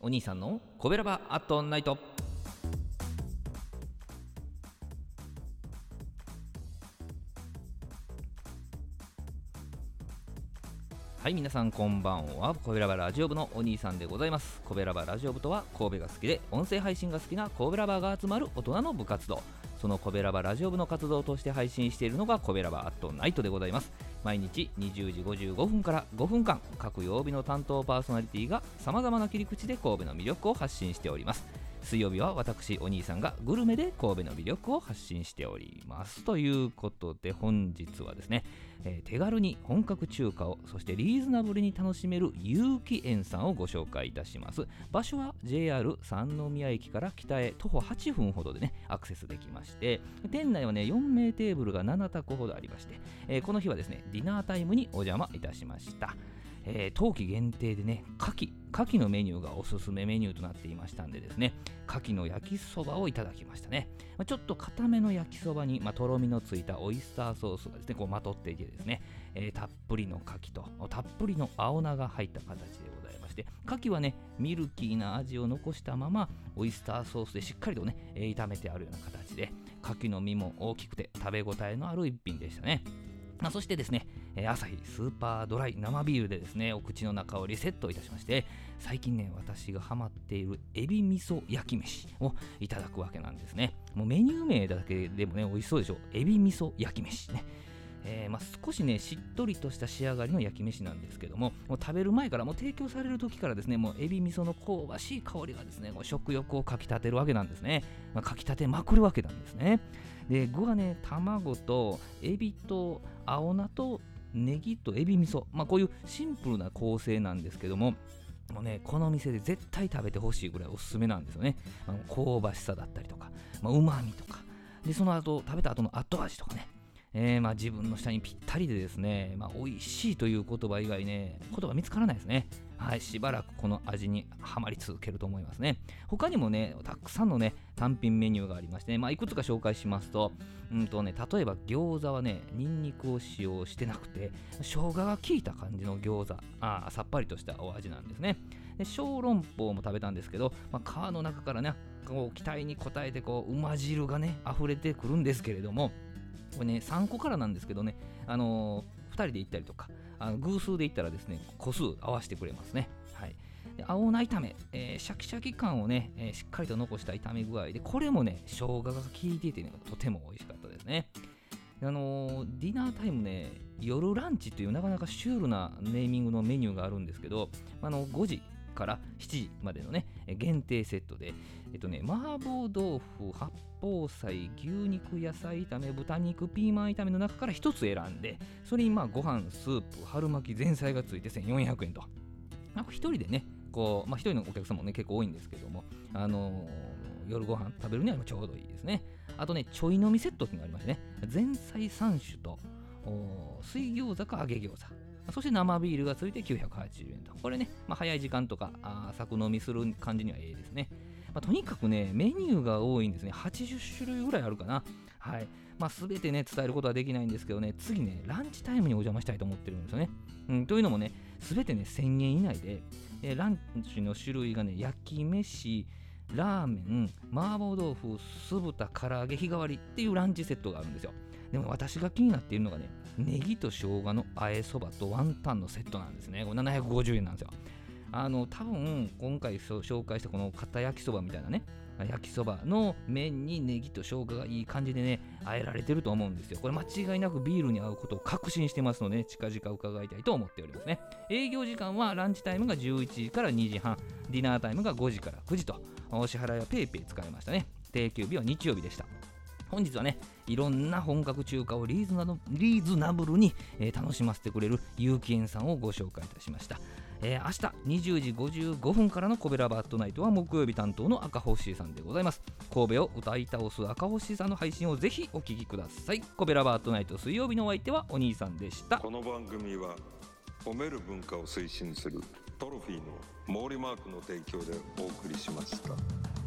お兄さんのコベラバアットナイト。はい皆さんこんばんは。コベラバラジオ部のお兄さんでございます。コベラバラジオ部とは神戸が好きで音声配信が好きな神戸ラバーが集まる大人の部活動。そのコベラバラジオ部の活動として配信しているのがコベラバアットナイトでございます。毎日20時55分から5分間各曜日の担当パーソナリティがさまざまな切り口で神戸の魅力を発信しております。水曜日は私お兄さんがグルメで神戸の魅力を発信しております。ということで本日はですね、えー、手軽に本格中華をそしてリーズナブルに楽しめる有機園さんをご紹介いたします。場所は JR 三宮駅から北へ徒歩8分ほどでねアクセスできまして店内はね4名テーブルが7択ほどありまして、えー、この日はですねディナータイムにお邪魔いたしました。えー、冬季限定でね、牡蠣、牡蠣のメニューがおすすめメニューとなっていましたんでですね、牡蠣の焼きそばをいただきましたね。まあ、ちょっと固めの焼きそばに、まあ、とろみのついたオイスターソースがですね、こうまとっていてですね、えー、たっぷりの牡蠣と、たっぷりの青菜が入った形でございまして、牡蠣はね、ミルキーな味を残したまま、オイスターソースでしっかりとね、えー、炒めてあるような形で、牡蠣の身も大きくて食べ応えのある一品でしたね。まあ、そしてですね、えー、朝日スーパードライ生ビールでですね、お口の中をリセットいたしまして、最近ね、私がハマっているエビ味噌焼き飯をいただくわけなんですね。もうメニュー名だけでもね、美味しそうでしょ？エビ味噌焼き飯ね。えー、まあ、少しねしっとりとした仕上がりの焼き飯なんですけどももう食べる前からもう提供される時からですねもうエビ味噌の香ばしい香りがですね食欲をかきたてるわけなんですね、まあ、かきたてまくるわけなんですねで具はね卵とエビと青菜とネギとエビ味噌まあこういうシンプルな構成なんですけどももうね、この店で絶対食べてほしいぐらいおすすめなんですよね。あの香ばしさだったりとか、まうまみとか、で、その後、食べた後の後味とかね、えー、まあ、自分の下にぴったりでですね、まあ、美味しいという言葉以外ね、言葉見つからないですね。はい、しばらくこの味にはまり続けると思いますね。他にもね、たくさんのね、単品メニューがありましてね、まあ、いくつか紹介しますと、うんとね、例えば餃子はね、ニンニクを使用してなくて、生姜が効いた感じの餃子、あさっぱりとしたお味なんですね。で小籠包も食べたんですけど、まあ、皮の中からね、こう期待に応えてこう、馬汁がね、溢れてくるんですけれども、これね、3個からなんですけどね、あのー、人で行ったりとか、あの偶数で行ったらですね、個数合わせてくれますね。はい。で青菜炒め、えー、シャキシャキ感をね、えー、しっかりと残した炒め具合で、これもね、生姜が効いていてね、とても美味しかったですね。あのー、ディナータイムね、夜ランチというなかなかシュールなネーミングのメニューがあるんですけど、あの5時から7時までのね、限定セットで、えっとね、麻婆豆腐、八宝菜、牛肉、野菜炒め、豚肉、ピーマン炒めの中から1つ選んで、それにまあご飯、スープ、春巻き、前菜がついて1400円と。なんか1人でね、こう、まあ、1人のお客さんもね、結構多いんですけども、あのー、夜ご飯食べるにはちょうどいいですね。あとね、ちょい飲みセットっていうのがありましてね、前菜3種と、水餃子か揚げ餃子。そして生ビールがついて980円と。これね、まあ、早い時間とか、あ作飲みする感じにはええですね。まあ、とにかくね、メニューが多いんですね。80種類ぐらいあるかな。はい。まあ、全てね、伝えることはできないんですけどね、次ね、ランチタイムにお邪魔したいと思ってるんですよね。うん、というのもね、全てね、1000円以内で、えランチの種類がね、焼き飯、ラーメン、麻婆豆腐、酢豚、唐揚げ、日替わりっていうランチセットがあるんですよ。でも私が気になっているのがね、ネギと生姜のあえそばとワンタンのセットなんですね。これ750円なんですよ。あの多分今回紹介したこの片焼きそばみたいなね焼きそばの麺にネギと生姜がいい感じでね和えられてると思うんですよこれ間違いなくビールに合うことを確信してますので、ね、近々伺いたいと思っておりますね営業時間はランチタイムが11時から2時半ディナータイムが5時から9時とお支払いは PayPay 使いましたね定休日は日曜日でした本日はねいろんな本格中華をリーズナリーズナブルに、えー、楽しませてくれる有機園さんをご紹介いたしました。えー、明日20時55分からのコベラバットナイトは木曜日担当の赤星さんでございます。神戸を歌い倒す赤星さんの配信をぜひお聞きください。コベラバットナイト水曜日のお相手はお兄さんでした。この番組は褒める文化を推進するトロフィーの毛利マークの提供でお送りしました。